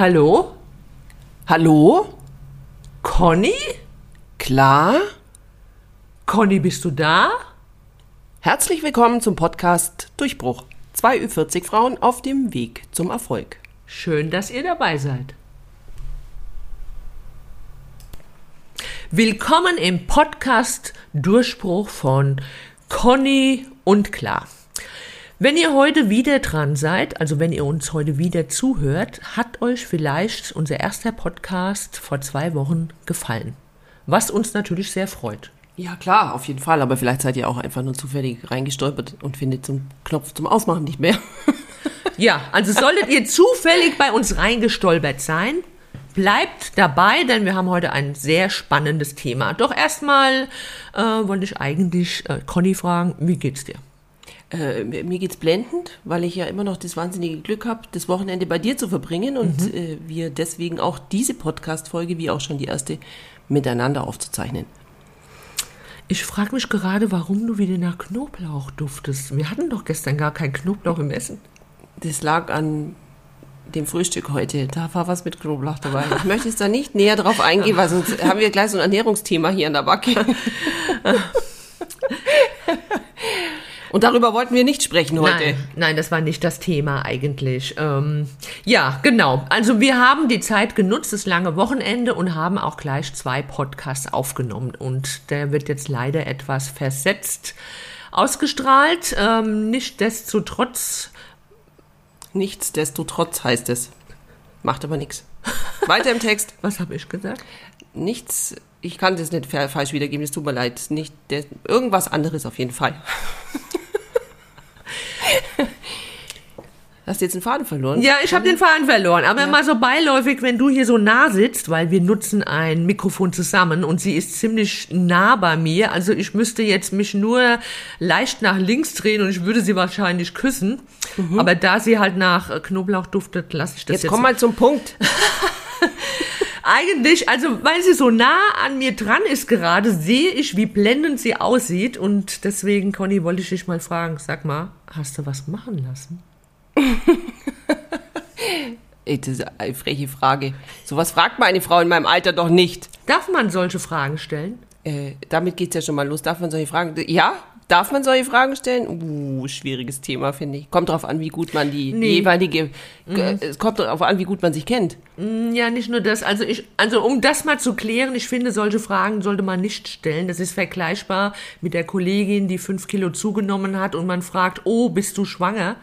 Hallo? Hallo? Conny? Klar? Conny, bist du da? Herzlich willkommen zum Podcast Durchbruch. Zwei Ü40 Frauen auf dem Weg zum Erfolg. Schön, dass ihr dabei seid. Willkommen im Podcast Durchbruch von Conny und Klar. Wenn ihr heute wieder dran seid, also wenn ihr uns heute wieder zuhört, hat euch vielleicht unser erster Podcast vor zwei Wochen gefallen. Was uns natürlich sehr freut. Ja, klar, auf jeden Fall. Aber vielleicht seid ihr auch einfach nur zufällig reingestolpert und findet zum Knopf zum Ausmachen nicht mehr. Ja, also solltet ihr zufällig bei uns reingestolpert sein, bleibt dabei, denn wir haben heute ein sehr spannendes Thema. Doch erstmal äh, wollte ich eigentlich äh, Conny fragen, wie geht's dir? Äh, mir geht's blendend, weil ich ja immer noch das wahnsinnige Glück habe, das Wochenende bei dir zu verbringen und Mhm. äh, wir deswegen auch diese Podcast-Folge, wie auch schon die erste, miteinander aufzuzeichnen. Ich frage mich gerade, warum du wieder nach Knoblauch duftest. Wir hatten doch gestern gar kein Knoblauch im Essen. Das lag an dem Frühstück heute. Da war was mit Knoblauch dabei. Ich möchte jetzt da nicht näher drauf eingehen, weil sonst haben wir gleich so ein Ernährungsthema hier an der Backe. Und darüber wollten wir nicht sprechen heute. Nein, nein, das war nicht das Thema eigentlich. Ähm, ja, genau. Also wir haben die Zeit genutzt, das lange Wochenende und haben auch gleich zwei Podcasts aufgenommen. Und der wird jetzt leider etwas versetzt ausgestrahlt. Ähm, Nichtsdestotrotz Nichtsdestotrotz heißt es. Macht aber nichts. Weiter im Text. Was habe ich gesagt? Nichts, ich kann das nicht fa- falsch wiedergeben, es tut mir leid. Nicht der, irgendwas anderes auf jeden Fall. Hast du jetzt einen Faden verloren? Ja, ich habe den Faden verloren. Aber mal so beiläufig, wenn du hier so nah sitzt, weil wir nutzen ein Mikrofon zusammen und sie ist ziemlich nah bei mir. Also ich müsste jetzt mich nur leicht nach links drehen und ich würde sie wahrscheinlich küssen. Aber da sie halt nach Knoblauch duftet, lasse ich das Jetzt jetzt. komm mal zum Punkt. Eigentlich, also weil sie so nah an mir dran ist gerade, sehe ich, wie blendend sie aussieht. Und deswegen, Conny, wollte ich dich mal fragen, sag mal, hast du was machen lassen? Das ist eine freche Frage. Sowas fragt mal eine Frau in meinem Alter doch nicht. Darf man solche Fragen stellen? Äh, damit geht's ja schon mal los. Darf man solche Fragen? Ja? Darf man solche Fragen stellen? Uh, schwieriges Thema, finde ich. Kommt drauf an, wie gut man die Nee. jeweilige. äh, Es kommt drauf an, wie gut man sich kennt. Ja, nicht nur das. Also ich, also um das mal zu klären, ich finde, solche Fragen sollte man nicht stellen. Das ist vergleichbar mit der Kollegin, die fünf Kilo zugenommen hat und man fragt, oh, bist du schwanger?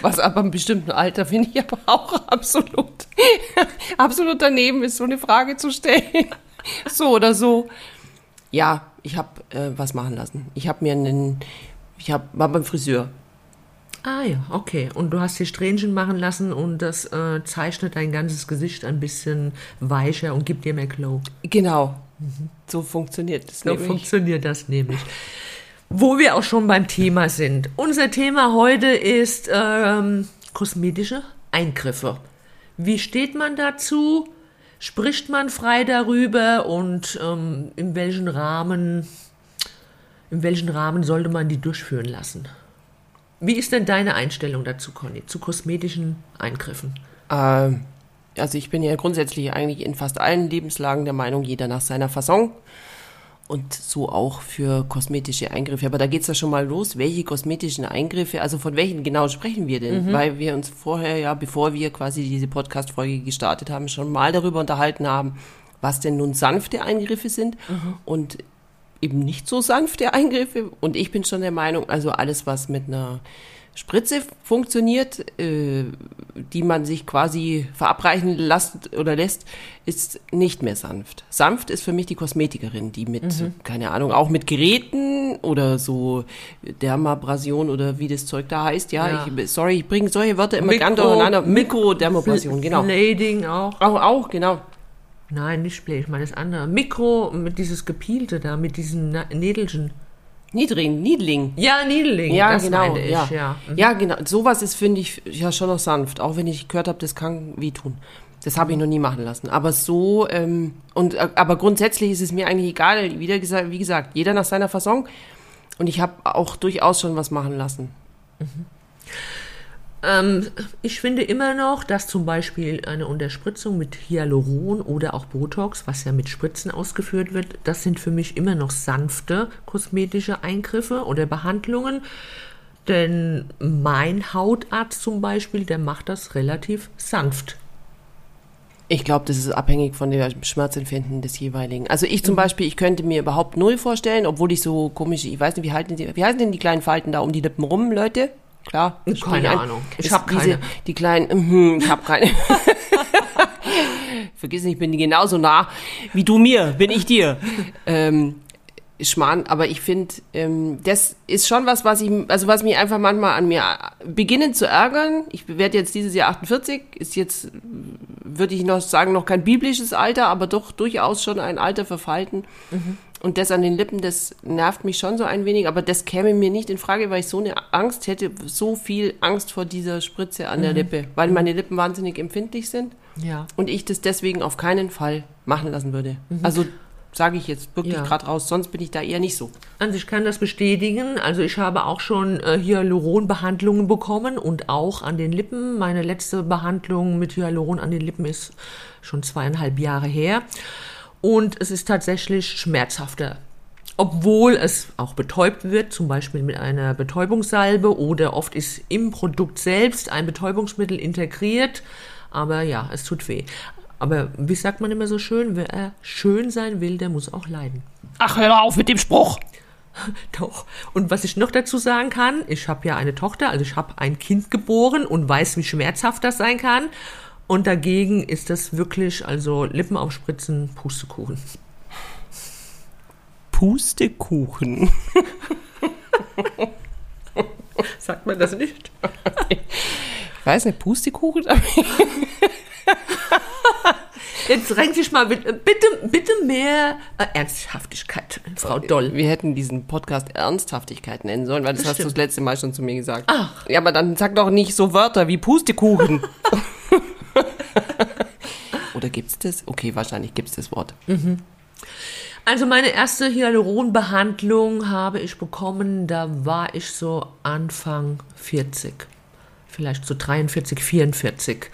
Was aber im bestimmten Alter finde ich aber auch absolut, absolut daneben ist, so eine Frage zu stellen. So oder so. Ja, ich habe äh, was machen lassen. Ich habe mir einen, ich hab, war beim Friseur. Ah ja, okay. Und du hast dir Strähnchen machen lassen und das äh, zeichnet dein ganzes Gesicht ein bisschen weicher und gibt dir mehr Glow. Genau. So funktioniert das So nämlich. funktioniert das nämlich. Wo wir auch schon beim Thema sind. Unser Thema heute ist ähm, kosmetische Eingriffe. Wie steht man dazu? Spricht man frei darüber und ähm, in welchen Rahmen, in welchen Rahmen sollte man die durchführen lassen? Wie ist denn deine Einstellung dazu, Conny, zu kosmetischen Eingriffen? Ähm, also ich bin ja grundsätzlich eigentlich in fast allen Lebenslagen der Meinung, jeder nach seiner Fasson. Und so auch für kosmetische Eingriffe. Aber da geht's ja schon mal los. Welche kosmetischen Eingriffe, also von welchen genau sprechen wir denn? Weil wir uns vorher ja, bevor wir quasi diese Podcast-Folge gestartet haben, schon mal darüber unterhalten haben, was denn nun sanfte Eingriffe sind und eben nicht so sanfte Eingriffe. Und ich bin schon der Meinung, also alles, was mit einer Spritze funktioniert, äh, die man sich quasi verabreichen lässt oder lässt, ist nicht mehr sanft. Sanft ist für mich die Kosmetikerin, die mit, keine Ahnung, auch mit Geräten oder so Dermabrasion oder wie das Zeug da heißt. Ja, Ja. Ich, sorry, ich bringe solche Wörter immer Mikro- durcheinander. Mikrodermabrasion, genau. Blading auch. Auch, auch, genau. Nein, nicht Blade, ich meine das andere. Mikro mit dieses Gepielte da, mit diesen Nädelchen. Niedring, Niedling. Ja, Needling, Ja, das genau. ich, ja. ja. Ja. genau. Sowas ist, finde ich, ja schon noch sanft. Auch wenn ich gehört habe, das kann wehtun. Das habe ich noch nie machen lassen. Aber so, ähm, und, äh, aber grundsätzlich ist es mir eigentlich egal. Wieder gesagt, wie gesagt, jeder nach seiner Fasson. Und ich habe auch durchaus schon was machen lassen. Ähm, ich finde immer noch, dass zum Beispiel eine Unterspritzung mit Hyaluron oder auch Botox, was ja mit Spritzen ausgeführt wird, das sind für mich immer noch sanfte kosmetische Eingriffe oder Behandlungen. Denn mein Hautarzt zum Beispiel, der macht das relativ sanft. Ich glaube, das ist abhängig von der Schmerzempfinden des jeweiligen. Also ich zum Beispiel, ich könnte mir überhaupt null vorstellen, obwohl ich so komische, ich weiß nicht, wie halten die, wie heißen denn die kleinen Falten da um die Lippen rum, Leute? Klar. Keine ein, Ahnung. Ich habe keine. Diese, die kleinen, mhm, ich habe keine. Vergiss nicht, ich bin genauso nah wie du mir, bin ich dir. Ähm, Schmarrn, aber ich finde, ähm, das ist schon was, was ich, also was mich einfach manchmal an mir beginnen zu ärgern. Ich werde jetzt dieses Jahr 48, ist jetzt, würde ich noch sagen, noch kein biblisches Alter, aber doch durchaus schon ein Alter verfalten. Mhm. Und das an den Lippen, das nervt mich schon so ein wenig, aber das käme mir nicht in Frage, weil ich so eine Angst hätte, so viel Angst vor dieser Spritze an mhm. der Lippe, weil meine Lippen wahnsinnig empfindlich sind. Ja. Und ich das deswegen auf keinen Fall machen lassen würde. Mhm. Also sage ich jetzt wirklich ja. gerade raus, sonst bin ich da eher nicht so. Also ich kann das bestätigen. Also ich habe auch schon äh, Hyaluron-Behandlungen bekommen und auch an den Lippen. Meine letzte Behandlung mit Hyaluron an den Lippen ist schon zweieinhalb Jahre her und es ist tatsächlich schmerzhafter. Obwohl es auch betäubt wird, zum Beispiel mit einer Betäubungssalbe oder oft ist im Produkt selbst ein Betäubungsmittel integriert. Aber ja, es tut weh. Aber wie sagt man immer so schön, wer schön sein will, der muss auch leiden. Ach, hör auf mit dem Spruch. Doch. Und was ich noch dazu sagen kann, ich habe ja eine Tochter, also ich habe ein Kind geboren und weiß, wie schmerzhaft das sein kann. Und dagegen ist das wirklich, also Lippen aufspritzen, Pustekuchen. Pustekuchen. Sagt man das nicht? Ich weiß nicht, Pustekuchen? Jetzt renkt sich mal bitte, bitte, bitte mehr äh, Ernsthaftigkeit, Frau Doll. Wir hätten diesen Podcast Ernsthaftigkeit nennen sollen, weil das, das hast du das letzte Mal schon zu mir gesagt. Ach. Ja, aber dann sag doch nicht so Wörter wie Pustekuchen. Oder gibt's das? Okay, wahrscheinlich gibt's das Wort. Mhm. Also meine erste Hyaluronbehandlung habe ich bekommen, da war ich so Anfang 40. Vielleicht so 43, 44.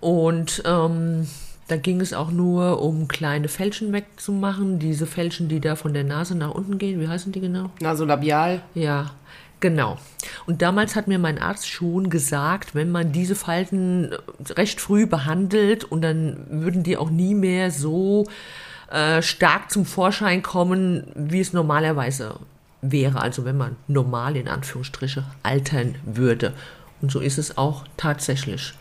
Und ähm, da ging es auch nur um kleine Fälschen wegzumachen. Diese Fälschen, die da von der Nase nach unten gehen. Wie heißen die genau? Nasolabial. Ja, Genau. Und damals hat mir mein Arzt schon gesagt, wenn man diese Falten recht früh behandelt und dann würden die auch nie mehr so äh, stark zum Vorschein kommen, wie es normalerweise wäre. Also wenn man normal in Anführungsstriche altern würde. Und so ist es auch tatsächlich.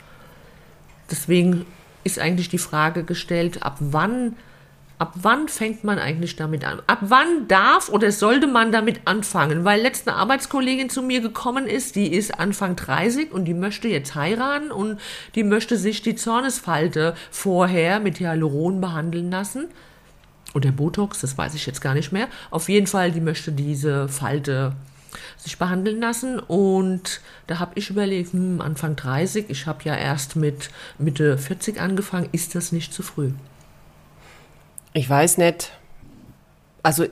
Deswegen ist eigentlich die Frage gestellt, ab wann Ab wann fängt man eigentlich damit an? Ab wann darf oder sollte man damit anfangen? Weil letzte Arbeitskollegin zu mir gekommen ist, die ist Anfang 30 und die möchte jetzt heiraten und die möchte sich die Zornesfalte vorher mit Hyaluron behandeln lassen. Oder Botox, das weiß ich jetzt gar nicht mehr. Auf jeden Fall, die möchte diese Falte sich behandeln lassen und da habe ich überlegt, hm, Anfang 30, ich habe ja erst mit Mitte 40 angefangen, ist das nicht zu früh? Ich weiß nicht. Also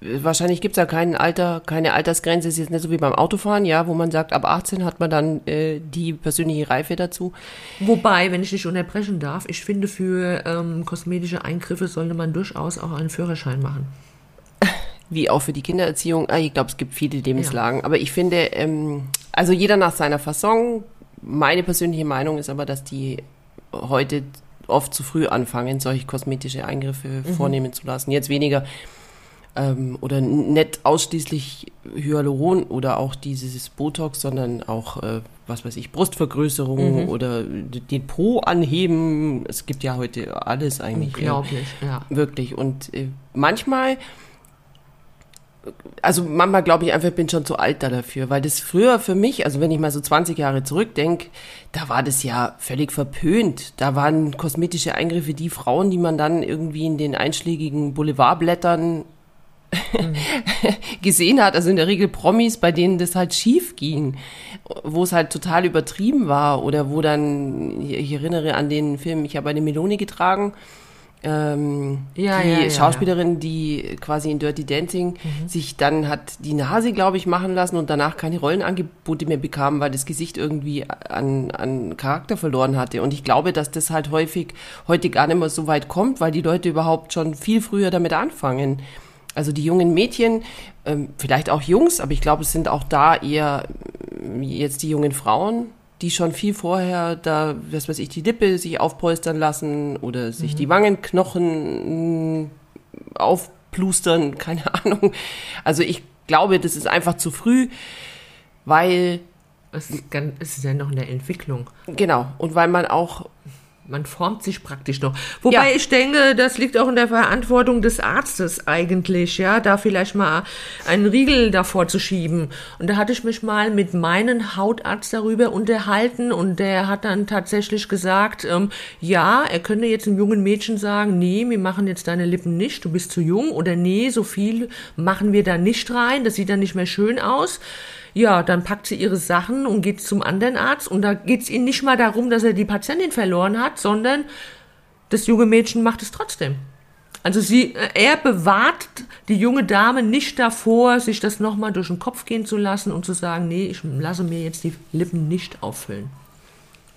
wahrscheinlich gibt es ja kein Alter, keine Altersgrenze, ist jetzt nicht so wie beim Autofahren, ja, wo man sagt, ab 18 hat man dann äh, die persönliche Reife dazu. Wobei, wenn ich dich unterbrechen darf, ich finde, für ähm, kosmetische Eingriffe sollte man durchaus auch einen Führerschein machen. Wie auch für die Kindererziehung. Ah, ich glaube, es gibt viele Lebenslagen. Ja. Aber ich finde, ähm, also jeder nach seiner Fasson. Meine persönliche Meinung ist aber, dass die heute oft zu früh anfangen, solche kosmetische Eingriffe mhm. vornehmen zu lassen. Jetzt weniger ähm, oder nicht ausschließlich Hyaluron oder auch dieses Botox, sondern auch, äh, was weiß ich, Brustvergrößerung mhm. oder den Po anheben. Es gibt ja heute alles eigentlich. Unglaublich, ja. Wirklich. Und äh, manchmal also manchmal glaube ich einfach, ich bin schon zu alt da dafür, weil das früher für mich, also wenn ich mal so 20 Jahre zurückdenke, da war das ja völlig verpönt. Da waren kosmetische Eingriffe die Frauen, die man dann irgendwie in den einschlägigen Boulevardblättern mhm. gesehen hat, also in der Regel Promis, bei denen das halt schief ging, wo es halt total übertrieben war oder wo dann, ich erinnere an den Film, ich habe eine Melone getragen, ähm, Ja, die ja, ja, Schauspielerin, die quasi in Dirty Dancing Mhm. sich dann hat die Nase, glaube ich, machen lassen und danach keine Rollenangebote mehr bekam, weil das Gesicht irgendwie an, an Charakter verloren hatte. Und ich glaube, dass das halt häufig heute gar nicht mehr so weit kommt, weil die Leute überhaupt schon viel früher damit anfangen. Also die jungen Mädchen, ähm, vielleicht auch Jungs, aber ich glaube, es sind auch da eher ähm, jetzt die jungen Frauen, die schon viel vorher da, was weiß ich, die Lippe sich aufpolstern lassen oder sich die Wangenknochen aufplustern, keine Ahnung. Also ich glaube, das ist einfach zu früh, weil, Es ist, ganz, es ist ja noch in der Entwicklung. genau, und weil man auch Man formt sich praktisch noch. Wobei Ja. ich denke, das liegt auch in der Verantwortung des Arztes eigentlich, ja, da vielleicht mal einen Riegel davor zu schieben. Und da hatte ich mich mal mit meinem Hautarzt darüber unterhalten und der hat dann tatsächlich gesagt, ähm, ja, er könnte jetzt einem jungen Mädchen sagen, nee, wir machen jetzt deine Lippen nicht, du bist zu jung oder nee, so viel machen wir da nicht rein, das sieht dann nicht mehr schön aus. Ja, dann packt sie ihre Sachen und geht zum anderen Arzt. Und da geht's ihnen nicht mal darum, dass er die Patientin verloren hat, sondern das junge Mädchen macht es trotzdem. Also sie, äh, er bewahrt die junge Dame nicht davor, sich das nochmal durch den Kopf gehen zu lassen und zu sagen, nee, ich lasse mir jetzt die Lippen nicht auffüllen.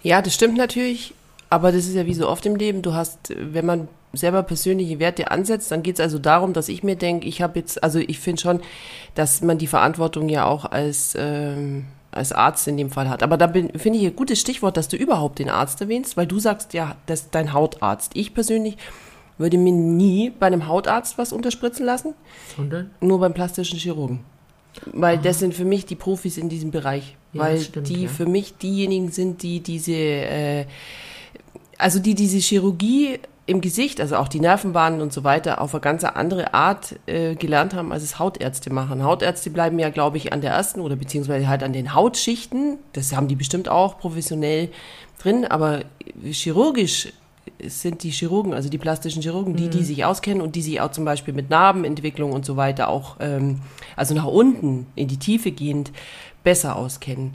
Ja, das stimmt natürlich, aber das ist ja wie so oft im Leben. Du hast, wenn man selber persönliche Werte ansetzt, dann geht es also darum, dass ich mir denke, ich habe jetzt, also ich finde schon, dass man die Verantwortung ja auch als, ähm, als Arzt in dem Fall hat. Aber da finde ich ein gutes Stichwort, dass du überhaupt den Arzt erwähnst, weil du sagst ja, das ist dein Hautarzt. Ich persönlich würde mir nie bei einem Hautarzt was unterspritzen lassen, Sondern, nur beim plastischen Chirurgen. Weil das sind für mich die Profis in diesem Bereich. Ja, weil stimmt, die ja. für mich diejenigen sind, die diese, äh, also die diese Chirurgie im Gesicht, also auch die Nervenbahnen und so weiter, auf eine ganz andere Art äh, gelernt haben, als es Hautärzte machen. Hautärzte bleiben ja, glaube ich, an der ersten oder beziehungsweise halt an den Hautschichten. Das haben die bestimmt auch professionell drin, aber chirurgisch sind die Chirurgen, also die plastischen Chirurgen, die, die sich auskennen und die sich auch zum Beispiel mit Narbenentwicklung und so weiter auch, ähm, also nach unten in die Tiefe gehend, besser auskennen,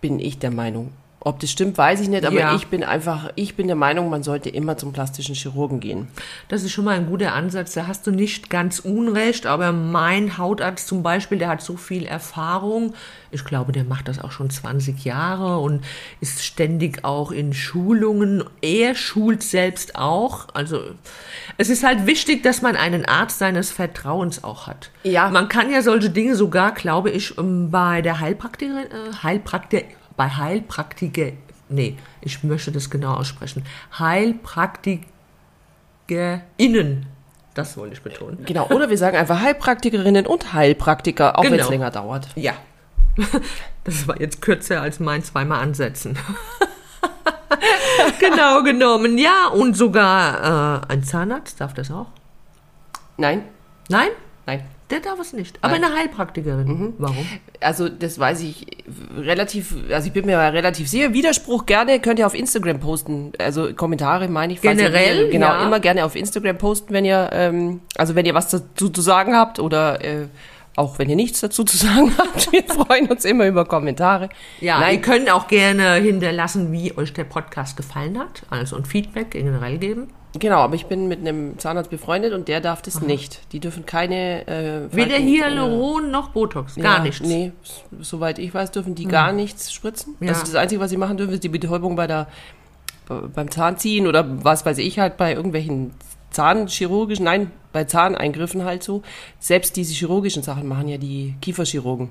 bin ich der Meinung. Ob das stimmt, weiß ich nicht, aber Ja. ich bin einfach, ich bin der Meinung, man sollte immer zum plastischen Chirurgen gehen. das ist schon mal ein guter Ansatz. Da hast du nicht ganz unrecht, aber mein Hautarzt zum Beispiel, der hat so viel Erfahrung. Ich glaube, der macht das auch schon 20 Jahre und ist ständig auch in Schulungen. Er schult selbst auch. Also es ist halt wichtig, dass man einen Arzt seines Vertrauens auch hat. Ja. Man kann ja solche Dinge sogar, glaube ich, ähm, bei der Heilpraktikerin, äh, Heilpraktiker, bei Heilpraktiker, nee, ich möchte das genau aussprechen. Heilpraktikerinnen, das wollte ich betonen. Genau, oder wir sagen einfach Heilpraktikerinnen und Heilpraktiker, auch wenn es Genau. länger dauert. Ja. Das war jetzt kürzer als mein zweimal ansetzen. genau genommen, ja. Und sogar äh, ein Zahnarzt darf das auch. Nein, Nein, nein. Der darf es nicht. Aber Nein. eine Heilpraktikerin. Warum? Also das weiß ich relativ, also ich bin mir relativ sicher. Widerspruch gerne, könnt ihr auf Instagram posten. Also Kommentare meine ich. falls ihr- Generell, Genau, ja. immer gerne auf Instagram posten, wenn ihr, ähm, also wenn ihr was dazu zu sagen habt oder äh, auch wenn ihr nichts dazu zu sagen habt. Wir freuen uns immer über Kommentare. Ja, Nein, ihr könnt auch gerne hinterlassen, wie euch der Podcast gefallen hat. Also ein Feedback generell geben. Genau, aber ich bin mit einem Zahnarzt befreundet und der darf das nicht. Die dürfen keine äh, Weder Hyaluron noch Botox. Gar Ja, nichts. Hm. Nee, soweit ich weiß, dürfen die gar nichts spritzen. Ja. Also das Einzige, was sie machen dürfen, ist die Betäubung bei der, be- beim Zahnziehen oder was weiß ich halt bei irgendwelchen Zahnchirurgischen, nein, bei Zahneingriffen halt so. Selbst diese chirurgischen Sachen machen ja die Kieferchirurgen.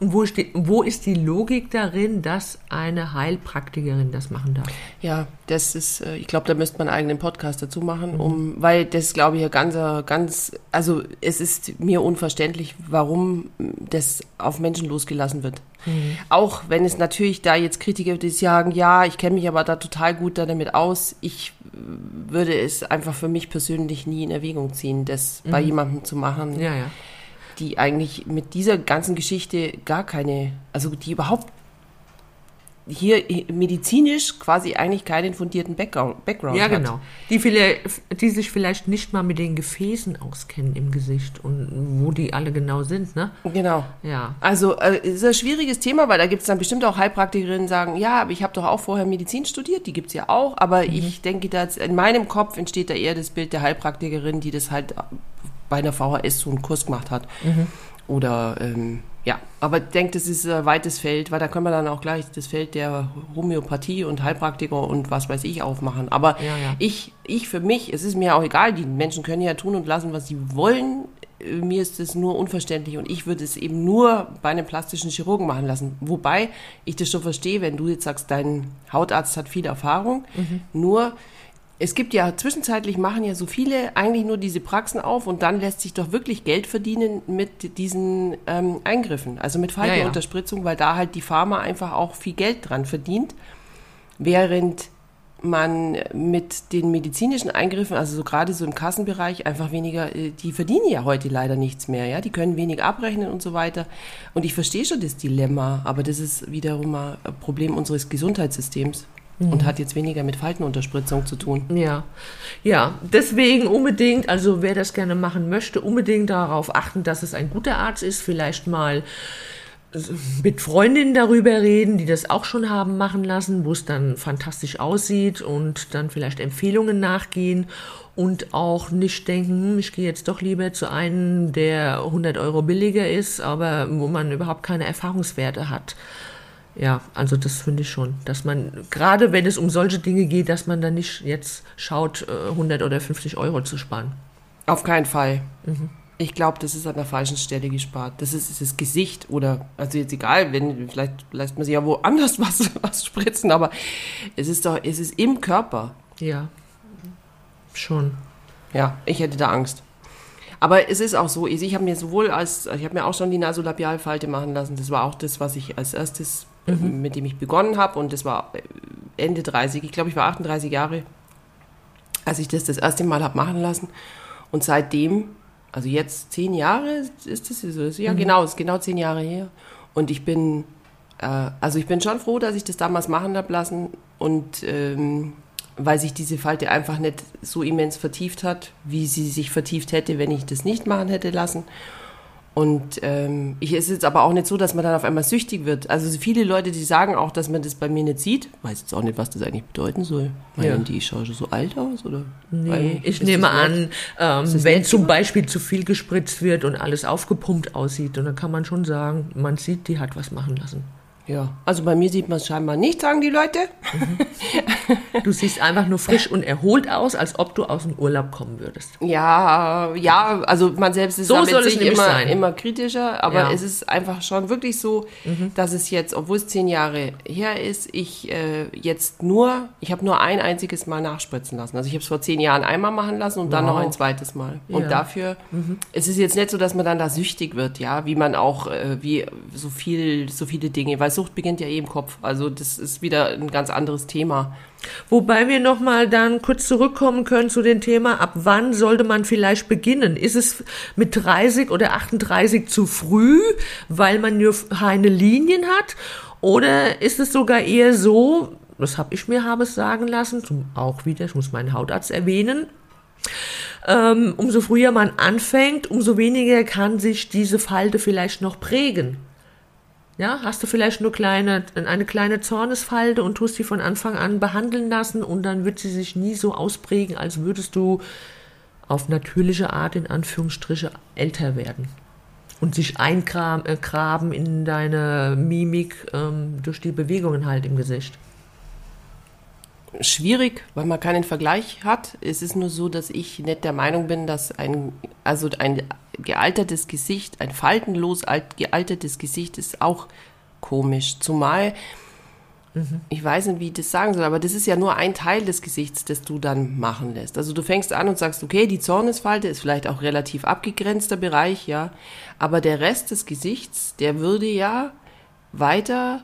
Und wo, steht, wo ist die Logik darin, dass eine Heilpraktikerin das machen darf? Ja, das ist, äh, ich glaube, da müsste man einen eigenen Podcast dazu Mhm. machen, um, weil das glaube ich ja ganz, ganz, also es ist mir unverständlich, warum das auf Menschen losgelassen wird. Mhm. Auch wenn es natürlich da jetzt Kritiker gibt, die sagen, ja, ich kenne mich aber da total gut da damit aus. Ich äh, würde es einfach für mich persönlich nie in Erwägung ziehen, das bei jemandem zu machen, Mhm. Ja, ja. Die eigentlich mit dieser ganzen Geschichte gar keine, also die überhaupt hier medizinisch quasi eigentlich keinen fundierten Background, Background Ja, hat. genau. Die, vielleicht, die sich vielleicht nicht mal mit den Gefäßen auskennen im Gesicht und wo die alle genau sind, ne? Genau. Ja. Also äh, ist ein schwieriges Thema, weil da gibt es dann bestimmt auch Heilpraktikerinnen, die sagen, ja, aber ich habe doch auch vorher Medizin studiert, die gibt's ja auch, aber ich denke, da in meinem Kopf entsteht da eher das Bild der Heilpraktikerin, die das halt bei einer VHS so einen Kurs gemacht hat. Oder ähm, ja, aber ich denke, das ist ein weites Feld, weil da können wir dann auch gleich das Feld der Homöopathie und Heilpraktiker und was weiß ich aufmachen. Aber Ja, ja. ich, ich für mich, es ist mir auch egal, die Menschen können ja tun und lassen, was sie wollen. Äh, Mir ist das nur unverständlich und ich würde es eben nur bei einem plastischen Chirurgen machen lassen. Wobei ich das schon verstehe, wenn du jetzt sagst, dein Hautarzt hat viel Erfahrung. Nur, es gibt ja zwischenzeitlich machen ja so viele eigentlich nur diese Praxen auf und dann lässt sich doch wirklich Geld verdienen mit diesen ähm, Eingriffen, also mit Faltenunterspritzung, weil da halt die Pharma einfach auch viel Geld dran verdient, während man mit den medizinischen Eingriffen, also so gerade so im Kassenbereich, einfach weniger, äh, die verdienen ja heute leider nichts mehr, ja, die können wenig abrechnen und so weiter. Und ich verstehe schon das Dilemma, aber das ist wiederum ein Problem unseres Gesundheitssystems und hat jetzt weniger mit Faltenunterspritzung zu tun. Ja, ja, deswegen unbedingt, also wer das gerne machen möchte, unbedingt darauf achten, dass es ein guter Arzt ist, vielleicht mal mit Freundinnen darüber reden, die das auch schon haben machen lassen, wo es dann fantastisch aussieht und dann vielleicht Empfehlungen nachgehen und auch nicht denken, hm, ich gehe jetzt doch lieber zu einem, der 100 Euro billiger ist, aber wo man überhaupt keine Erfahrungswerte hat. Ja, also das finde ich schon, dass man, gerade wenn es um solche Dinge geht, dass man dann nicht jetzt schaut, äh, 100 oder 50 Euro zu sparen. Auf keinen Fall. Ich glaube, das ist an der falschen Stelle gespart. Das ist, ist das Gesicht oder, also jetzt egal, wenn, vielleicht lässt man sich ja woanders was, was spritzen, aber es ist doch, es ist im Körper. Ja, schon. Ja, ich hätte da Angst. Aber es ist auch so, ich habe mir sowohl als, ich habe mir auch schon die Nasolabialfalte machen lassen. Das war auch das, was ich als erstes, äh, mit dem ich begonnen habe. Und das war äh, Ende 30, ich glaube, ich war 38 Jahre, als ich das das erste Mal habe machen lassen. Und seitdem, also jetzt zehn Jahre ist das so, ja genau, ist genau zehn Jahre her. Und ich bin, äh, also ich bin schon froh, dass ich das damals machen habe lassen und ähm, weil sich diese Falte einfach nicht so immens vertieft hat, wie sie sich vertieft hätte, wenn ich das nicht machen hätte lassen. Und ähm, ich, es ist jetzt aber auch nicht so, dass man dann auf einmal süchtig wird. Also viele Leute, die sagen auch, dass man das bei mir nicht sieht. Weiß jetzt auch nicht, was das eigentlich bedeuten soll. Meinen Ja. die, ich schaue schon so alt aus? Oder? Nee, Weil- ich nehme an, ähm, wenn zum? Beispiel zu viel gespritzt wird und alles aufgepumpt aussieht, und dann kann man schon sagen, man sieht, die hat was machen lassen. Ja, also bei mir sieht man es scheinbar nicht, sagen die Leute. Du siehst einfach nur frisch und erholt aus, als ob du aus dem Urlaub kommen würdest. Ja, ja, also man selbst ist So damit sich immer, sein. immer kritischer, aber Ja. Mhm. es ist einfach schon wirklich so, dass es jetzt, obwohl es zehn Jahre her ist, ich äh, jetzt nur, ich habe nur ein einziges Mal nachspritzen lassen. Also ich habe es vor zehn Jahren einmal machen lassen und dann Wow. noch ein zweites Mal. Ja. Und dafür, es ist jetzt nicht so, dass man dann da süchtig wird, ja, wie man auch, äh, wie so viel, so viele Dinge, weil Sucht beginnt ja eh im Kopf. Also das ist wieder ein ganz anderes Thema. Wobei wir nochmal dann kurz zurückkommen können zu dem Thema, ab wann sollte man vielleicht beginnen? Ist es mit 30 oder 38 zu früh, weil man nur keine Linien hat? Oder ist es sogar eher so, das habe ich mir habe es sagen lassen, zum, auch wieder, ich muss meinen Hautarzt erwähnen, ähm, umso früher man anfängt, umso weniger kann sich diese Falte vielleicht noch prägen. Ja, hast du vielleicht nur kleine, eine kleine Zornesfalte und tust die von Anfang an behandeln lassen und dann wird sie sich nie so ausprägen, als würdest du auf natürliche Art in Anführungsstriche älter werden und sich eingraben äh, in deine Mimik ähm, durch die Bewegungen halt im Gesicht. schwierig, weil man keinen Vergleich hat. Es ist nur so, dass ich nicht der Meinung bin, dass ein, also ein gealtertes Gesicht, ein faltenlos alt, gealtertes Gesicht ist auch komisch. Zumal, ich weiß nicht, wie ich das sagen soll, aber das ist ja nur ein Teil des Gesichts, das du dann machen lässt. Also du fängst an und sagst, okay, die Zornesfalte ist vielleicht auch relativ abgegrenzter Bereich, ja, aber der Rest des Gesichts, der würde ja weiter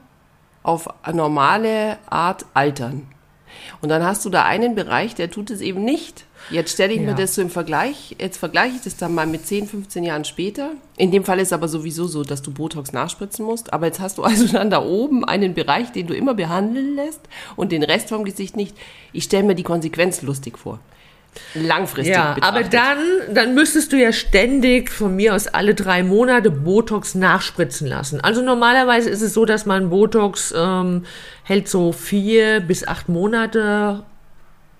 auf normale Art altern. Und dann hast du da einen Bereich, der tut es eben nicht. Jetzt stelle ich Ja. mir das so im Vergleich, jetzt vergleiche ich das dann mal mit 10, 15 Jahren später. In dem Fall ist aber sowieso so, dass du Botox nachspritzen musst. Aber jetzt hast du also dann da oben einen Bereich, den du immer behandeln lässt und den Rest vom Gesicht nicht. Ich stelle mir die Konsequenz lustig vor. Langfristig Ja, aber betrachtet. dann, dann müsstest du ja ständig von mir aus alle drei Monate Botox nachspritzen lassen. Also normalerweise ist es so, dass man Botox ähm, hält so vier bis acht Monate,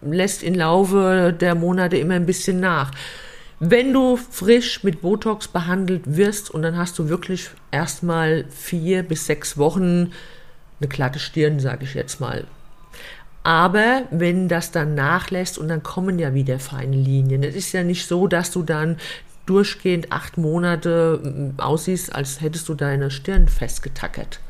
lässt im Laufe der Monate immer ein bisschen nach. Wenn du frisch mit Botox behandelt wirst und dann hast du wirklich erstmal vier bis sechs Wochen eine glatte Stirn, sage ich jetzt mal. Aber wenn das dann nachlässt und dann kommen ja wieder feine Linien. Es ist ja nicht so, dass du dann durchgehend acht Monate mm, aussiehst, als hättest du deine Stirn festgetackert.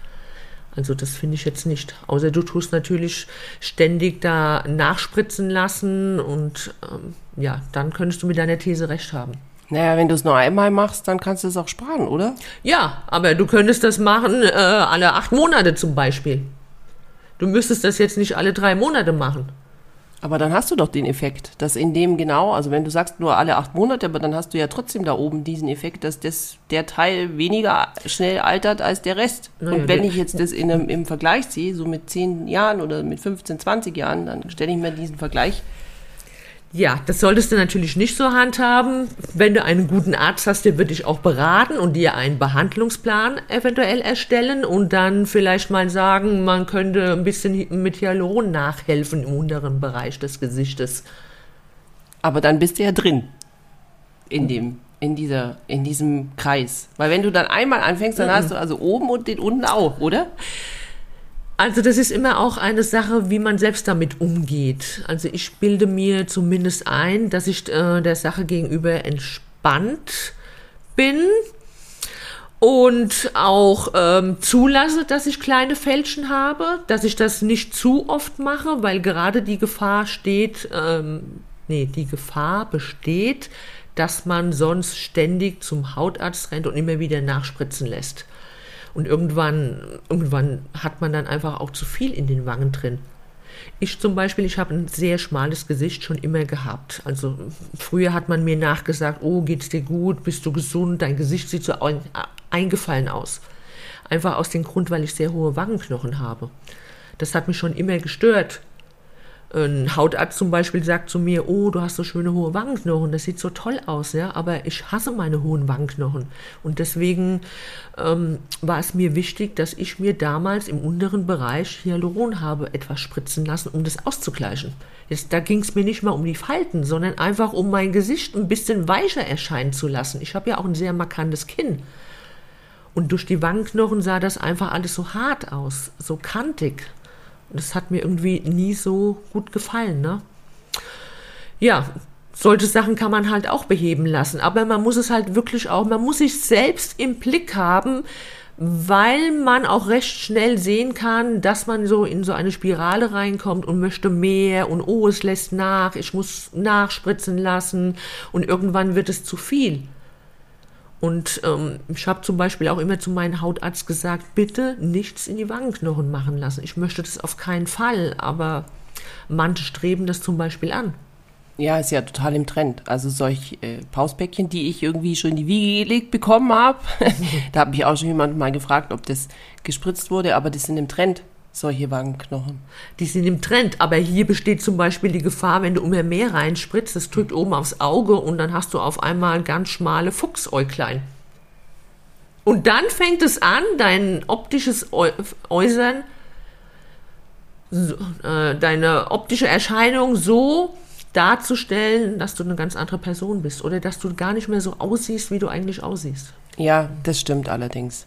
Also das finde ich jetzt nicht. Außer du tust natürlich ständig da nachspritzen lassen und ähm, ja, dann könntest du mit deiner These recht haben. Naja, wenn du es nur einmal machst, dann kannst du es auch sparen, oder? Ja, aber du könntest das machen äh, alle acht Monate zum Beispiel. Du müsstest das jetzt nicht alle drei Monate machen. Aber dann hast du doch den Effekt, dass in dem genau, also wenn du sagst nur alle acht Monate, aber dann hast du ja trotzdem da oben diesen Effekt, dass das, der Teil weniger schnell altert als der Rest. Naja, Und wenn ich jetzt das in einem, im Vergleich sehe, so mit 10 Jahren oder mit 15, 20 Jahren, dann stelle ich mir diesen Vergleich. Ja, das solltest du natürlich nicht so handhaben. Wenn du einen guten Arzt hast, der wird dich auch beraten und dir einen Behandlungsplan eventuell erstellen und dann vielleicht mal sagen, man könnte ein bisschen mit Hyaluron nachhelfen im unteren Bereich des Gesichtes. Aber dann bist du ja drin. In dem, in dieser, in diesem Kreis. Weil wenn du dann einmal anfängst, dann hast du also oben und den unten auch, oder? Also das ist immer auch eine Sache, wie man selbst damit umgeht. Also ich bilde mir zumindest ein, dass ich äh, der Sache gegenüber entspannt bin und auch ähm, zulasse, dass ich kleine Fältchen habe, dass ich das nicht zu oft mache, weil gerade die Gefahr steht, ähm, nee, die Gefahr besteht, dass man sonst ständig zum Hautarzt rennt und immer wieder nachspritzen lässt. Und irgendwann, irgendwann hat man dann einfach auch zu viel in den Wangen drin. Ich zum Beispiel, ich habe ein sehr schmales Gesicht schon immer gehabt. Also früher hat man mir nachgesagt, oh, geht's dir gut, bist du gesund, dein Gesicht sieht so ein, eingefallen aus. Einfach aus dem Grund, weil ich sehr hohe Wangenknochen habe. Das hat mich schon immer gestört. Ein Hautarzt zum Beispiel sagt zu mir, oh, du hast so schöne hohe Wangenknochen, das sieht so toll aus, ja, aber ich hasse meine hohen Wangenknochen. Und deswegen ähm, war es mir wichtig, dass ich mir damals im unteren Bereich Hyaluron habe etwas spritzen lassen, um das auszugleichen. Jetzt, da ging es mir nicht mal um die Falten, sondern einfach um mein Gesicht ein bisschen weicher erscheinen zu lassen. Ich habe ja auch ein sehr markantes Kinn. Und durch die Wangenknochen sah das einfach alles so hart aus, so kantig. Das hat mir irgendwie nie so gut gefallen, ne? Ja, solche Sachen kann man halt auch beheben lassen, aber man muss es halt wirklich auch, man muss sich selbst im Blick haben, weil man auch recht schnell sehen kann, dass man so in so eine Spirale reinkommt und möchte mehr und oh, es lässt nach, ich muss nachspritzen lassen und irgendwann wird es zu viel. Und ähm, ich habe zum Beispiel auch immer zu meinem Hautarzt gesagt, bitte nichts in die Wangenknochen machen lassen. Ich möchte das auf keinen Fall, aber manche streben das zum Beispiel an. Ja, ist ja total im Trend. Also solch äh, Pausbäckchen, die ich irgendwie schon in die Wiege gelegt bekommen habe. da hat mich auch schon jemand mal gefragt, ob das gespritzt wurde, aber das sind im Trend, solche Wangenknochen. Die sind im Trend, aber hier besteht zum Beispiel die Gefahr, wenn du immer mehr reinspritzt, das drückt oben aufs Auge und dann hast du auf einmal ganz schmale Fuchsäuglein. Und dann fängt es an, dein optisches Äu Äußern, so, äh, deine optische Erscheinung so darzustellen, dass du eine ganz andere Person bist oder dass du gar nicht mehr so aussiehst, wie du eigentlich aussiehst. Ja, das stimmt allerdings.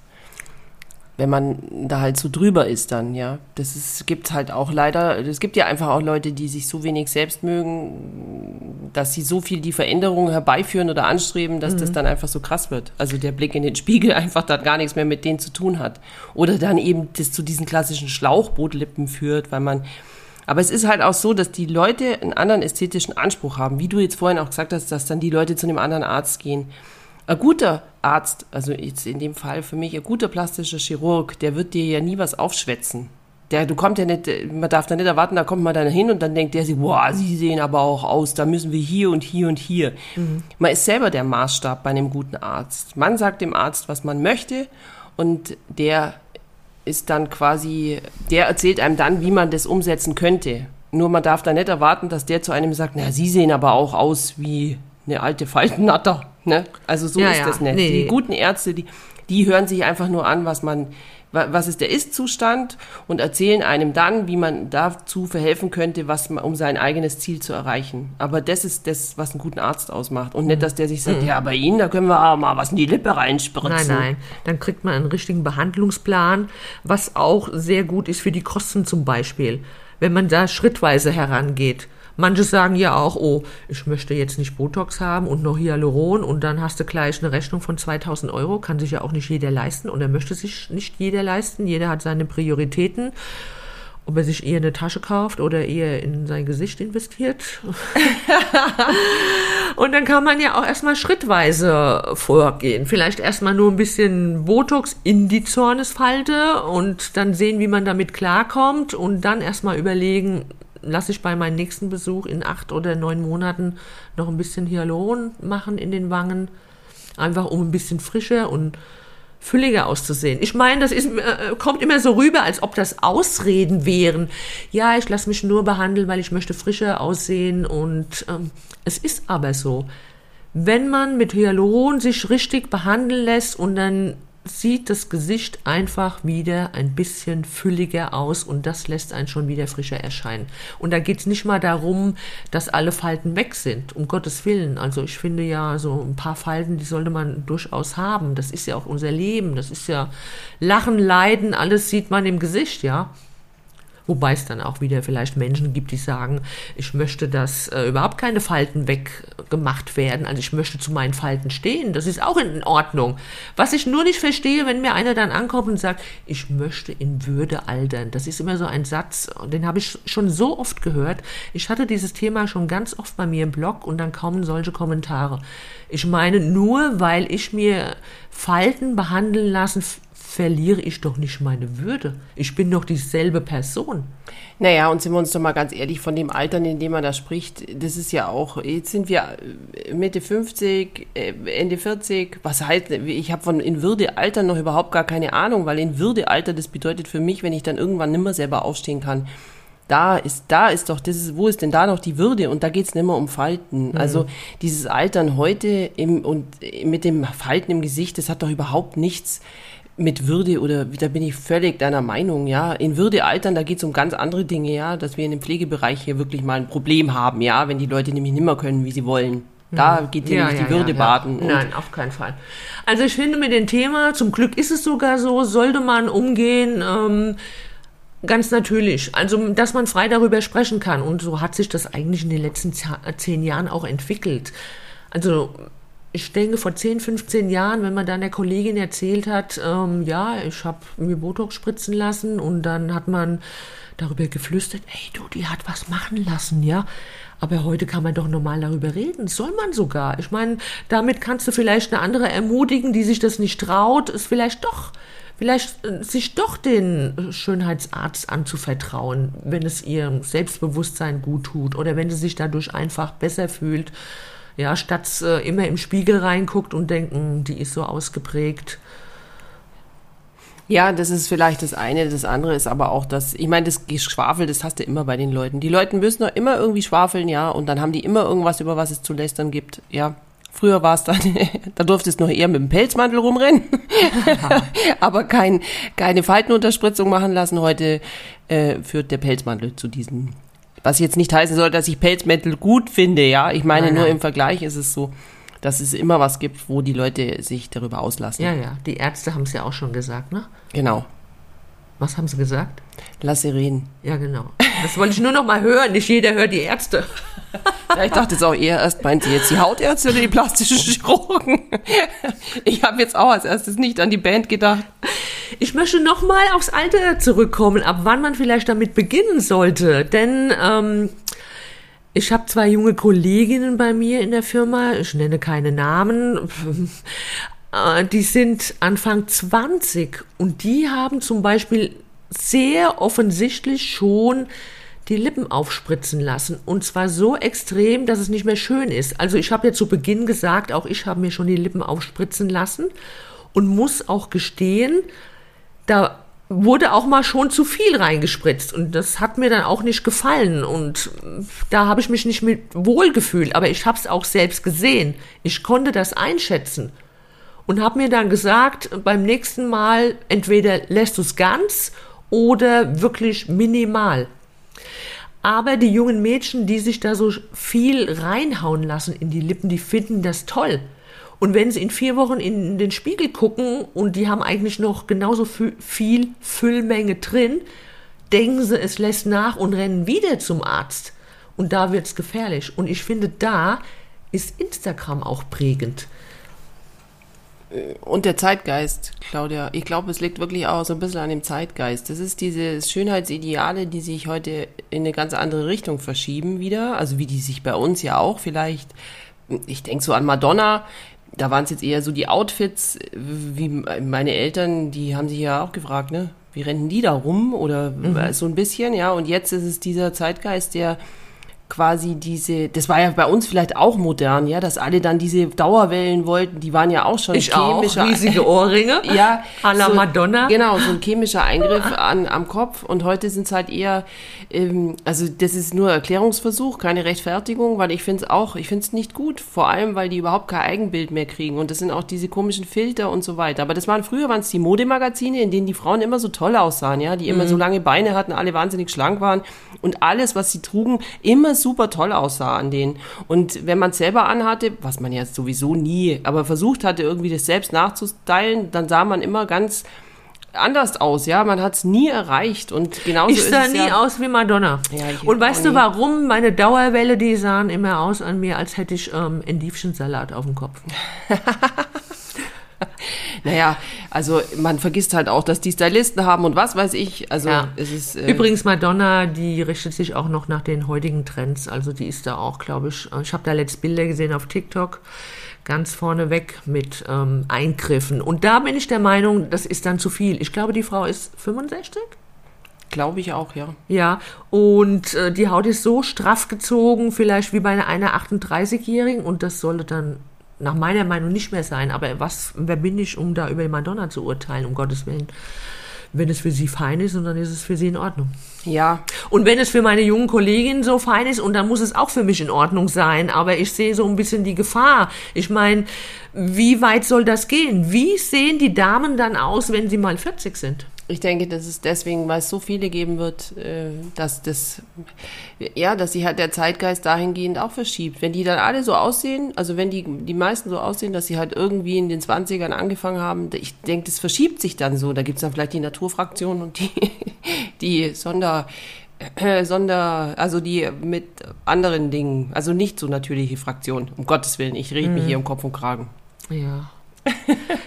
Wenn man da halt so drüber ist dann, ja. Das ist, gibt's halt auch leider, es gibt ja einfach auch Leute, die sich so wenig selbst mögen, dass sie so viel die Veränderung herbeiführen oder anstreben, dass das dann einfach so krass wird. Also der Blick in den Spiegel einfach dann gar nichts mehr mit denen zu tun hat. Oder dann eben das zu diesen klassischen Schlauchbootlippen führt, weil man, aber es ist halt auch so, dass die Leute einen anderen ästhetischen Anspruch haben. Wie du jetzt vorhin auch gesagt hast, dass dann die Leute zu einem anderen Arzt gehen. Ein guter Arzt, also jetzt in dem Fall für mich ein guter plastischer Chirurg, der wird dir ja nie was aufschwätzen. Der, du kommst ja nicht, man darf da nicht erwarten, da kommt man dann hin und dann denkt der sich, boah, sie sehen aber auch aus, da müssen wir hier und hier und hier. Mhm. Man ist selber der Maßstab bei einem guten Arzt. Man sagt dem Arzt, was man möchte und der ist dann quasi, der erzählt einem dann, wie man das umsetzen könnte. Nur man darf da nicht erwarten, dass der zu einem sagt, na, Sie sehen aber auch aus wie eine alte Faltennatter. Ne? Also so ja, ist ja. das nicht. Nee, die guten Ärzte, die, die hören sich einfach nur an, was man, was ist der Ist-Zustand und erzählen einem dann, wie man dazu verhelfen könnte, was man, um sein eigenes Ziel zu erreichen. Aber das ist das, was einen guten Arzt ausmacht. Und nicht, mhm. dass der sich sagt, mhm. ja, bei Ihnen, da können wir aber mal was in die Lippe reinspritzen. Nein, nein. Dann kriegt man einen richtigen Behandlungsplan, was auch sehr gut ist für die Kosten zum Beispiel wenn man da schrittweise herangeht. Manche sagen ja auch, oh, ich möchte jetzt nicht Botox haben und noch Hyaluron und dann hast du gleich eine Rechnung von 2000 Euro. Kann sich ja auch nicht jeder leisten oder möchte sich nicht jeder leisten. Jeder hat seine Prioritäten ob er sich eher eine Tasche kauft oder eher in sein Gesicht investiert. und dann kann man ja auch erstmal schrittweise vorgehen. Vielleicht erstmal nur ein bisschen Botox in die Zornesfalte und dann sehen, wie man damit klarkommt und dann erstmal überlegen, lasse ich bei meinem nächsten Besuch in acht oder neun Monaten noch ein bisschen Hyaluron machen in den Wangen. Einfach um ein bisschen frischer und fülliger auszusehen. Ich meine, das ist, äh, kommt immer so rüber, als ob das Ausreden wären. Ja, ich lasse mich nur behandeln, weil ich möchte frischer aussehen und ähm, es ist aber so. Wenn man mit Hyaluron sich richtig behandeln lässt und dann sieht das Gesicht einfach wieder ein bisschen fülliger aus und das lässt einen schon wieder frischer erscheinen. Und da geht es nicht mal darum, dass alle Falten weg sind, um Gottes Willen. Also ich finde ja, so ein paar Falten, die sollte man durchaus haben. Das ist ja auch unser Leben, das ist ja Lachen, Leiden, alles sieht man im Gesicht, ja. Wobei es dann auch wieder vielleicht Menschen gibt, die sagen, ich möchte, dass äh, überhaupt keine Falten weggemacht werden. Also ich möchte zu meinen Falten stehen. Das ist auch in Ordnung. Was ich nur nicht verstehe, wenn mir einer dann ankommt und sagt, ich möchte in Würde altern. Das ist immer so ein Satz, den habe ich schon so oft gehört. Ich hatte dieses Thema schon ganz oft bei mir im Blog und dann kommen solche Kommentare. Ich meine, nur weil ich mir Falten behandeln lassen verliere ich doch nicht meine Würde. Ich bin doch dieselbe Person. Naja, und sind wir uns doch mal ganz ehrlich, von dem Altern, in dem man da spricht, das ist ja auch, jetzt sind wir Mitte 50, äh, Ende 40, was heißt, ich habe von in Würde altern noch überhaupt gar keine Ahnung, weil in Würde alter, das bedeutet für mich, wenn ich dann irgendwann nimmer selber aufstehen kann, da ist, da ist doch, das ist, wo ist denn da noch die Würde? Und da geht's nicht mehr um Falten. Mhm. Also dieses Altern heute im, und mit dem Falten im Gesicht, das hat doch überhaupt nichts mit Würde oder da bin ich völlig deiner Meinung, ja. In Würde altern, da geht es um ganz andere Dinge, ja, dass wir in dem Pflegebereich hier wirklich mal ein Problem haben, ja, wenn die Leute nämlich nicht mehr können, wie sie wollen. Da mhm. geht ja, nämlich ja, die Würde ja, baden. Nein, auf keinen Fall. Also ich finde mit dem Thema, zum Glück ist es sogar so, sollte man umgehen, ähm, ganz natürlich. Also, dass man frei darüber sprechen kann. Und so hat sich das eigentlich in den letzten zehn Jahren auch entwickelt. Also ich denke, vor 10, 15 Jahren, wenn man dann der Kollegin erzählt hat, ähm, ja, ich habe mir Botox spritzen lassen und dann hat man darüber geflüstert, ey du, die hat was machen lassen, ja. Aber heute kann man doch normal darüber reden. Soll man sogar. Ich meine, damit kannst du vielleicht eine andere ermutigen, die sich das nicht traut, es vielleicht doch, vielleicht äh, sich doch den Schönheitsarzt anzuvertrauen, wenn es ihrem Selbstbewusstsein gut tut oder wenn sie sich dadurch einfach besser fühlt. Ja, statt äh, immer im Spiegel reinguckt und denken, die ist so ausgeprägt. Ja, das ist vielleicht das eine. Das andere ist aber auch das, ich meine, das Geschwafel, das hast du immer bei den Leuten. Die Leute müssen doch immer irgendwie schwafeln, ja, und dann haben die immer irgendwas, über was es zu lästern gibt, ja. Früher war es dann, da durfte es noch eher mit dem Pelzmantel rumrennen, aber kein, keine Faltenunterspritzung machen lassen. Heute äh, führt der Pelzmantel zu diesen was jetzt nicht heißen soll, dass ich Pelzmäntel gut finde, ja. Ich meine, nein, nur nein. im Vergleich ist es so, dass es immer was gibt, wo die Leute sich darüber auslassen. Ja, ja. Die Ärzte haben es ja auch schon gesagt, ne? Genau. Was haben sie gesagt? Lass sie reden. Ja, genau. Das wollte ich nur noch mal hören. Nicht jeder hört die Ärzte. Ja, ich dachte jetzt auch eher erst, meint sie jetzt die Hautärzte oder die plastischen Chirurgen? Ich habe jetzt auch als erstes nicht an die Band gedacht. Ich möchte noch mal aufs Alter zurückkommen, ab wann man vielleicht damit beginnen sollte. Denn ähm, ich habe zwei junge Kolleginnen bei mir in der Firma, ich nenne keine Namen, äh, die sind Anfang 20 und die haben zum Beispiel sehr offensichtlich schon die Lippen aufspritzen lassen. Und zwar so extrem, dass es nicht mehr schön ist. Also ich habe ja zu Beginn gesagt, auch ich habe mir schon die Lippen aufspritzen lassen und muss auch gestehen, da wurde auch mal schon zu viel reingespritzt und das hat mir dann auch nicht gefallen und da habe ich mich nicht mit wohl gefühlt, aber ich habe es auch selbst gesehen. Ich konnte das einschätzen und habe mir dann gesagt, beim nächsten Mal entweder lässt du es ganz oder wirklich minimal. Aber die jungen Mädchen, die sich da so viel reinhauen lassen in die Lippen, die finden das toll. Und wenn sie in vier Wochen in den Spiegel gucken und die haben eigentlich noch genauso viel Füllmenge drin, denken sie, es lässt nach und rennen wieder zum Arzt. Und da wird es gefährlich. Und ich finde, da ist Instagram auch prägend. Und der Zeitgeist, Claudia. Ich glaube, es liegt wirklich auch so ein bisschen an dem Zeitgeist. Das ist diese Schönheitsideale, die sich heute in eine ganz andere Richtung verschieben wieder. Also wie die sich bei uns ja auch vielleicht, ich denke so an Madonna, da waren es jetzt eher so die Outfits, wie meine Eltern, die haben sich ja auch gefragt, ne? Wie rennen die da rum? Oder mhm. so ein bisschen, ja. Und jetzt ist es dieser Zeitgeist, der quasi diese, das war ja bei uns vielleicht auch modern, ja, dass alle dann diese Dauerwellen wollten, die waren ja auch schon ich chemischer. Auch, riesige Ohrringe. ja. A la so, Madonna. Genau, so ein chemischer Eingriff an, am Kopf und heute sind es halt eher, ähm, also das ist nur Erklärungsversuch, keine Rechtfertigung, weil ich finde es auch, ich finde es nicht gut, vor allem, weil die überhaupt kein Eigenbild mehr kriegen und das sind auch diese komischen Filter und so weiter. Aber das waren früher, waren es die Modemagazine, in denen die Frauen immer so toll aussahen, ja, die immer mhm. so lange Beine hatten, alle wahnsinnig schlank waren und alles, was sie trugen, immer super toll aussah an denen. Und wenn man es selber anhatte, was man ja sowieso nie, aber versucht hatte, irgendwie das selbst nachzustylen, dann sah man immer ganz anders aus, ja. Man hat es nie erreicht und genauso ich sah nie ja, aus wie Madonna. Ja, und weißt du warum? Meine Dauerwelle, die sahen immer aus an mir, als hätte ich ähm, Endivchensalat auf dem Kopf. naja, also man vergisst halt auch, dass die Stylisten haben und was weiß ich. Also ja. es ist. Äh Übrigens, Madonna, die richtet sich auch noch nach den heutigen Trends. Also die ist da auch, glaube ich. Ich habe da letzte Bilder gesehen auf TikTok ganz vorne weg mit ähm, Eingriffen. Und da bin ich der Meinung, das ist dann zu viel. Ich glaube, die Frau ist 65. Glaube ich auch, ja. Ja, und äh, die Haut ist so straff gezogen, vielleicht wie bei einer 38-Jährigen, und das sollte dann nach meiner Meinung nicht mehr sein. Aber was, wer bin ich, um da über die Madonna zu urteilen, um Gottes Willen? Wenn es für sie fein ist, und dann ist es für sie in Ordnung. Ja. Und wenn es für meine jungen Kolleginnen so fein ist, und dann muss es auch für mich in Ordnung sein. Aber ich sehe so ein bisschen die Gefahr. Ich meine, wie weit soll das gehen? Wie sehen die Damen dann aus, wenn sie mal 40 sind? Ich denke, das ist deswegen, weil es so viele geben wird, äh, dass das, ja, dass sich halt der Zeitgeist dahingehend auch verschiebt. Wenn die dann alle so aussehen, also wenn die, die meisten so aussehen, dass sie halt irgendwie in den 20ern angefangen haben, ich denke, das verschiebt sich dann so. Da gibt es dann vielleicht die Naturfraktion und die, die Sonder, äh, Sonder, also die mit anderen Dingen, also nicht so natürliche Fraktion, um Gottes Willen, ich rede mhm. mich hier um Kopf und Kragen. Ja.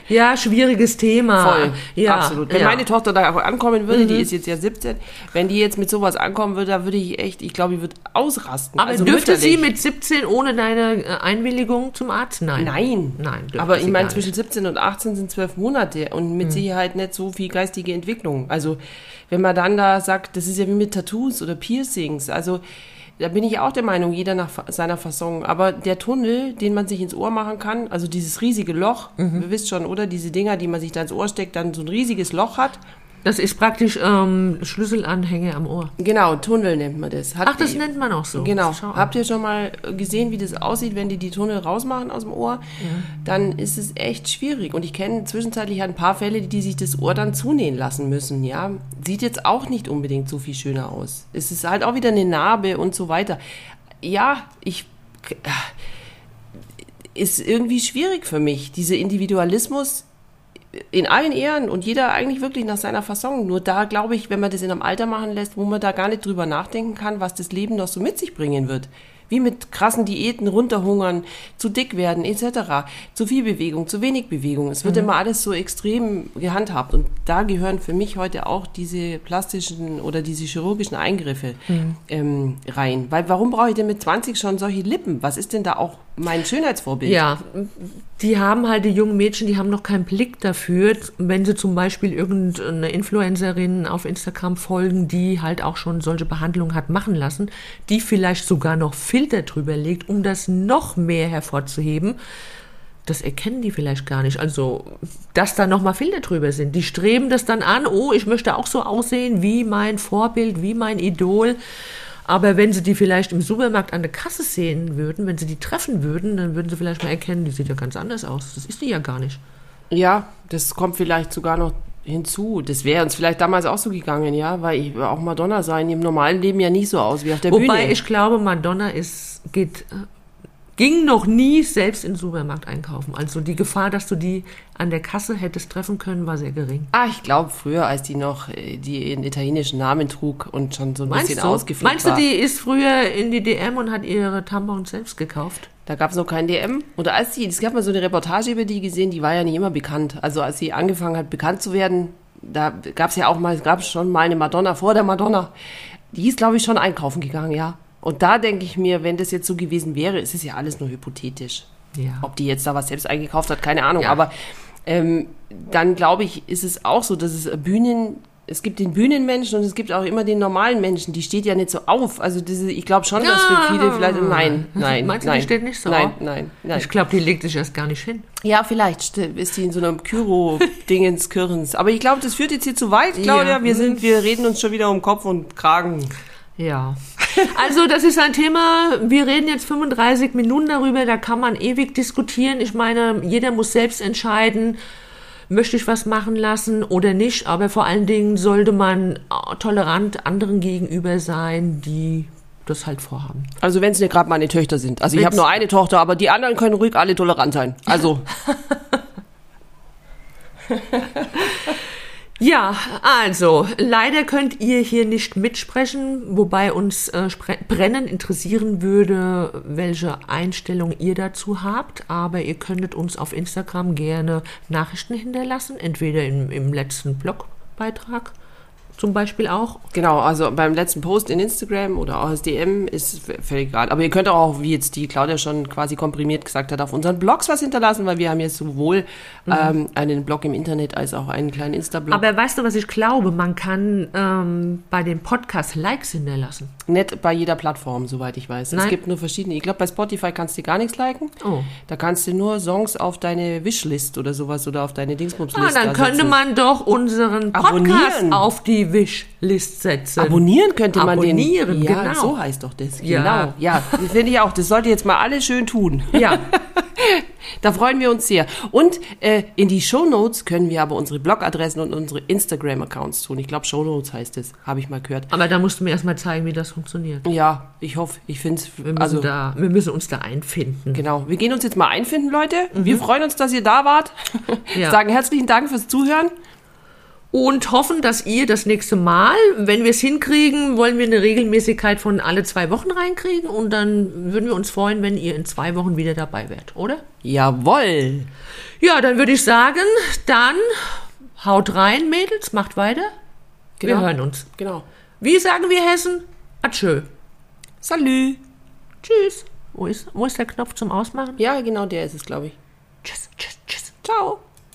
Ja, schwieriges Thema. Voll, ja, absolut. Wenn ja. meine Tochter da ankommen würde, mhm. die ist jetzt ja 17, wenn die jetzt mit sowas ankommen würde, da würde ich echt, ich glaube, ich würde ausrasten. Aber also dürfte mütterlich. sie mit 17 ohne deine äh, Einwilligung zum Arzt? Nein. Nein. Nein. Aber ich meine, zwischen 17 und 18 sind zwölf Monate und mit mhm. Sicherheit nicht so viel geistige Entwicklung. Also, wenn man dann da sagt, das ist ja wie mit Tattoos oder Piercings, also da bin ich auch der Meinung, jeder nach seiner Fassung. Aber der Tunnel, den man sich ins Ohr machen kann, also dieses riesige Loch, mhm. ihr wisst schon, oder? Diese Dinger, die man sich da ins Ohr steckt, dann so ein riesiges Loch hat das ist praktisch ähm, Schlüsselanhänge am Ohr. Genau, Tunnel nennt man das. Hat Ach, das die, nennt man auch so. Genau. Habt ihr schon mal gesehen, wie das aussieht, wenn die die Tunnel rausmachen aus dem Ohr? Ja. Dann ist es echt schwierig. Und ich kenne zwischenzeitlich ein paar Fälle, die sich das Ohr dann zunähen lassen müssen. Ja, sieht jetzt auch nicht unbedingt so viel schöner aus. Es ist halt auch wieder eine Narbe und so weiter. Ja, ich ist irgendwie schwierig für mich. Dieser Individualismus in allen Ehren und jeder eigentlich wirklich nach seiner Fasson. Nur da glaube ich, wenn man das in einem Alter machen lässt, wo man da gar nicht drüber nachdenken kann, was das Leben noch so mit sich bringen wird. Wie mit krassen Diäten, runterhungern, zu dick werden etc. Zu viel Bewegung, zu wenig Bewegung. Es wird mhm. immer alles so extrem gehandhabt. Und da gehören für mich heute auch diese plastischen oder diese chirurgischen Eingriffe mhm. ähm, rein. Weil warum brauche ich denn mit 20 schon solche Lippen? Was ist denn da auch mein Schönheitsvorbild. Ja, die haben halt, die jungen Mädchen, die haben noch keinen Blick dafür, wenn sie zum Beispiel irgendeine Influencerin auf Instagram folgen, die halt auch schon solche Behandlungen hat machen lassen, die vielleicht sogar noch Filter drüber legt, um das noch mehr hervorzuheben. Das erkennen die vielleicht gar nicht. Also, dass da nochmal Filter drüber sind. Die streben das dann an, oh, ich möchte auch so aussehen wie mein Vorbild, wie mein Idol. Aber wenn sie die vielleicht im Supermarkt an der Kasse sehen würden, wenn sie die treffen würden, dann würden sie vielleicht mal erkennen, die sieht ja ganz anders aus. Das ist die ja gar nicht. Ja, das kommt vielleicht sogar noch hinzu. Das wäre uns vielleicht damals auch so gegangen, ja, weil ich auch Madonna sah in ihrem normalen Leben ja nie so aus wie auf der Wobei Bühne. ich glaube, Madonna ist, geht, ging noch nie selbst in den Supermarkt einkaufen. Also die Gefahr, dass du die an der Kasse hättest treffen können, war sehr gering. Ah, ich glaube früher, als die noch äh, die ihren italienischen Namen trug und schon so ein Meinst bisschen du? ausgeflippt Meinst du, war. die ist früher in die DM und hat ihre Tampons selbst gekauft? Da gab es noch kein DM. Oder als sie, es gab mal so eine Reportage über die gesehen, die war ja nicht immer bekannt. Also als sie angefangen hat, bekannt zu werden, da gab es ja auch mal, gab schon mal eine Madonna vor der Madonna. Die ist, glaube ich, schon einkaufen gegangen, ja. Und da denke ich mir, wenn das jetzt so gewesen wäre, ist es ja alles nur hypothetisch. Ja. Ob die jetzt da was selbst eingekauft hat, keine Ahnung. Ja. Aber ähm, dann glaube ich, ist es auch so, dass es Bühnen, es gibt den Bühnenmenschen und es gibt auch immer den normalen Menschen. Die steht ja nicht so auf. Also diese, ich glaube schon, dass für viele vielleicht, nein, nein, Meinst du, die nein, steht nicht so nein, auf? Nein, nein, Ich glaube, die legt sich erst gar nicht hin. Ja, vielleicht st- ist die in so einem Kyro-Dingens, Kirrens. Aber ich glaube, das führt jetzt hier zu weit, Claudia. Ja. Wir sind, wir reden uns schon wieder um Kopf und Kragen. Ja. Also das ist ein Thema, wir reden jetzt 35 Minuten darüber, da kann man ewig diskutieren. Ich meine, jeder muss selbst entscheiden, möchte ich was machen lassen oder nicht. Aber vor allen Dingen sollte man tolerant anderen gegenüber sein, die das halt vorhaben. Also wenn es nicht gerade meine Töchter sind. Also ich habe nur eine Tochter, aber die anderen können ruhig alle tolerant sein. Also Ja, also, leider könnt ihr hier nicht mitsprechen, wobei uns äh, brennend interessieren würde, welche Einstellung ihr dazu habt. Aber ihr könntet uns auf Instagram gerne Nachrichten hinterlassen, entweder im, im letzten Blogbeitrag zum Beispiel auch. genau, also beim letzten Post in Instagram oder auch als DM ist völlig egal. Aber ihr könnt auch, wie jetzt die Claudia schon quasi komprimiert gesagt hat, auf unseren Blogs was hinterlassen, weil wir haben jetzt sowohl ähm, einen Blog im Internet als auch einen kleinen Insta-Blog. Aber weißt du, was ich glaube? Man kann ähm, bei dem Podcast Likes hinterlassen. Nicht bei jeder Plattform, soweit ich weiß. Es Nein. gibt nur verschiedene. Ich glaube, bei Spotify kannst du gar nichts liken. Oh. Da kannst du nur Songs auf deine Wishlist oder sowas oder auf deine Dingsbums-List Ah, dann da könnte man doch unseren Podcast Abonnieren. auf die Wishlist setzen. Abonnieren könnte man Abonnieren, den. Ja, genau. so heißt doch das. Genau. Ja, finde ich auch. Das sollte jetzt mal alle schön tun. Ja. Da freuen wir uns sehr. Und äh, in die Shownotes können wir aber unsere Blogadressen und unsere Instagram-Accounts tun. Ich glaube, Shownotes heißt es. Habe ich mal gehört. Aber da musst du mir erstmal zeigen, wie das funktioniert. Ja, ich hoffe, ich finde es. Also, wir müssen uns da einfinden. Genau. Wir gehen uns jetzt mal einfinden, Leute. Wir freuen uns, dass ihr da wart. Mhm. Ja. Sagen herzlichen Dank fürs Zuhören. Und hoffen, dass ihr das nächste Mal, wenn wir es hinkriegen, wollen wir eine Regelmäßigkeit von alle zwei Wochen reinkriegen. Und dann würden wir uns freuen, wenn ihr in zwei Wochen wieder dabei wärt, oder? Jawoll. Ja, dann würde ich sagen, dann haut rein, Mädels, macht weiter. Wir Genau. hören uns. Genau. Wie sagen wir Hessen? Atschö. Salü. Tschüss. Wo ist, wo ist der Knopf zum Ausmachen? Ja, genau der ist es, glaube ich. Tschüss, tschüss, tschüss. Ciao.